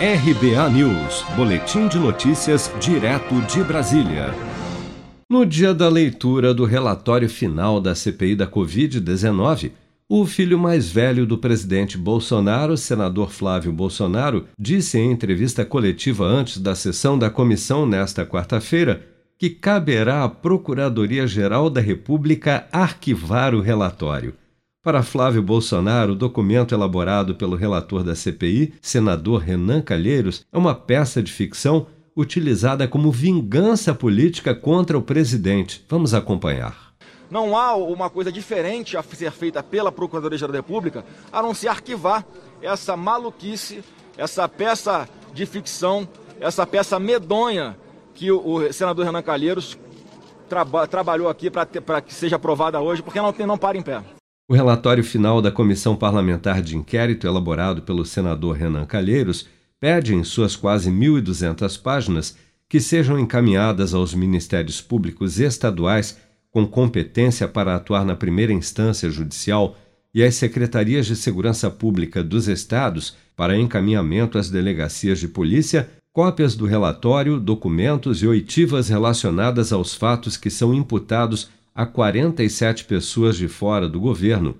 RBA News, Boletim de Notícias, direto de Brasília. No dia da leitura do relatório final da CPI da Covid-19, o filho mais velho do presidente Bolsonaro, senador Flávio Bolsonaro, disse em entrevista coletiva antes da sessão da comissão nesta quarta-feira que caberá à Procuradoria-Geral da República arquivar o relatório. Para Flávio Bolsonaro, o documento elaborado pelo relator da CPI, senador Renan Calheiros, é uma peça de ficção utilizada como vingança política contra o presidente. Vamos acompanhar. Não há uma coisa diferente a ser feita pela Procuradoria-Geral da República a não se arquivar essa maluquice, essa peça de ficção, essa peça medonha que o, senador Renan Calheiros traba, trabalhou aqui para que seja aprovada hoje, porque não, não para em pé. O relatório final da Comissão Parlamentar de Inquérito, elaborado pelo senador Renan Calheiros, pede em suas quase 1.200 páginas que sejam encaminhadas aos ministérios públicos estaduais com competência para atuar na primeira instância judicial e às secretarias de segurança pública dos estados para encaminhamento às delegacias de polícia cópias do relatório, documentos e oitivas relacionadas aos fatos que são imputados a 47 pessoas de fora do governo,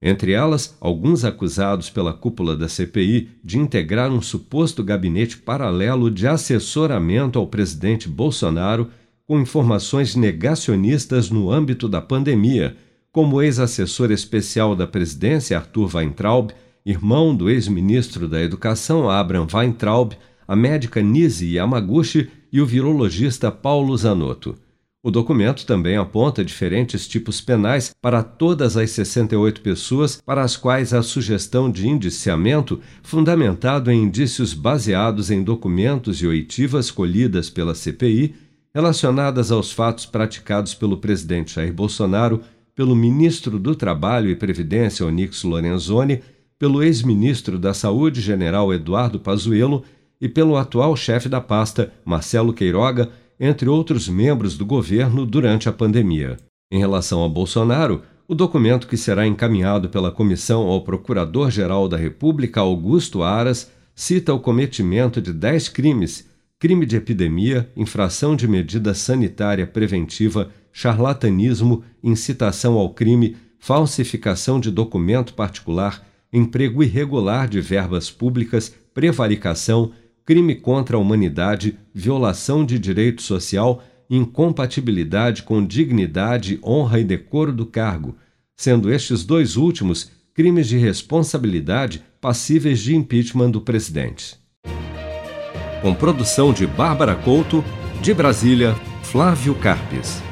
entre elas alguns acusados pela cúpula da CPI de integrar um suposto gabinete paralelo de assessoramento ao presidente Bolsonaro com informações negacionistas no âmbito da pandemia, como o ex-assessor especial da presidência Arthur Weintraub, irmão do ex-ministro da Educação Abraham Weintraub, a médica Nise Yamaguchi e o virologista Paulo Zanotto. O documento também aponta diferentes tipos penais para todas as 68 pessoas para as quais a sugestão de indiciamento, fundamentado em indícios baseados em documentos e oitivas colhidas pela CPI, relacionadas aos fatos praticados pelo presidente Jair Bolsonaro, pelo ministro do Trabalho e Previdência Onyx Lorenzoni, pelo ex-ministro da Saúde General Eduardo Pazuello e pelo atual chefe da pasta, Marcelo Queiroga, entre outros membros do governo durante a pandemia. Em relação a Bolsonaro, o documento que será encaminhado pela comissão ao Procurador-Geral da República, Augusto Aras, cita o cometimento de dez crimes: crime de epidemia, infração de medida sanitária preventiva, charlatanismo, incitação ao crime, falsificação de documento particular, emprego irregular de verbas públicas, prevaricação, crime contra a humanidade, violação de direito social, incompatibilidade com dignidade, honra e decoro do cargo, sendo estes dois últimos crimes de responsabilidade passíveis de impeachment do presidente. Com produção de Bárbara Couto, de Brasília, Flávio Carpes.